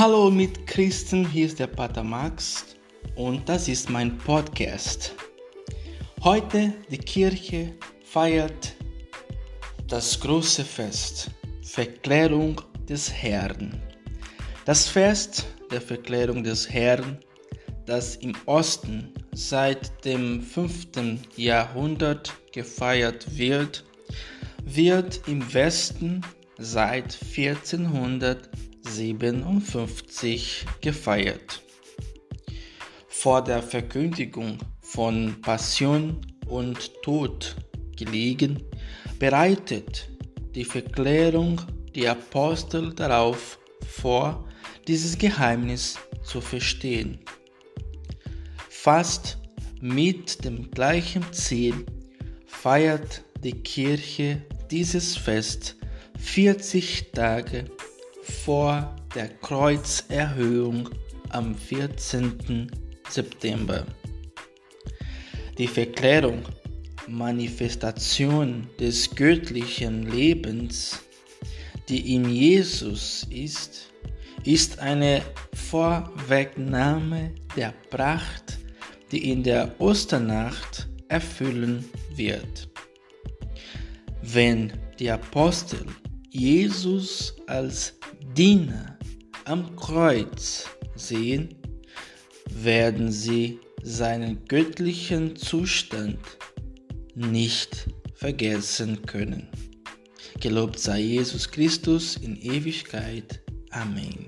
Hallo mit Christen, hier ist der Pater Max und das ist mein Podcast. Heute die Kirche feiert das große Fest, Verklärung des Herrn. Das Fest der Verklärung des Herrn, das im Osten seit dem 5. Jahrhundert gefeiert wird, wird im Westen seit 1457 gefeiert. Vor der Verkündigung von Passion und Tod gelegen, bereitet die Verklärung die Apostel darauf vor, dieses Geheimnis zu verstehen. Fast mit dem gleichen Ziel feiert die Kirche dieses Fest 40 Tage vor der Kreuzerhöhung am 14. September. Die Verklärung, Manifestation des göttlichen Lebens, die in Jesus ist, ist eine Vorwegnahme der Pracht, die in der Osternacht erfüllen wird. Wenn die Apostel Jesus als Diener am Kreuz sehen, werden sie seinen göttlichen Zustand nicht vergessen können. Gelobt sei Jesus Christus in Ewigkeit. Amém.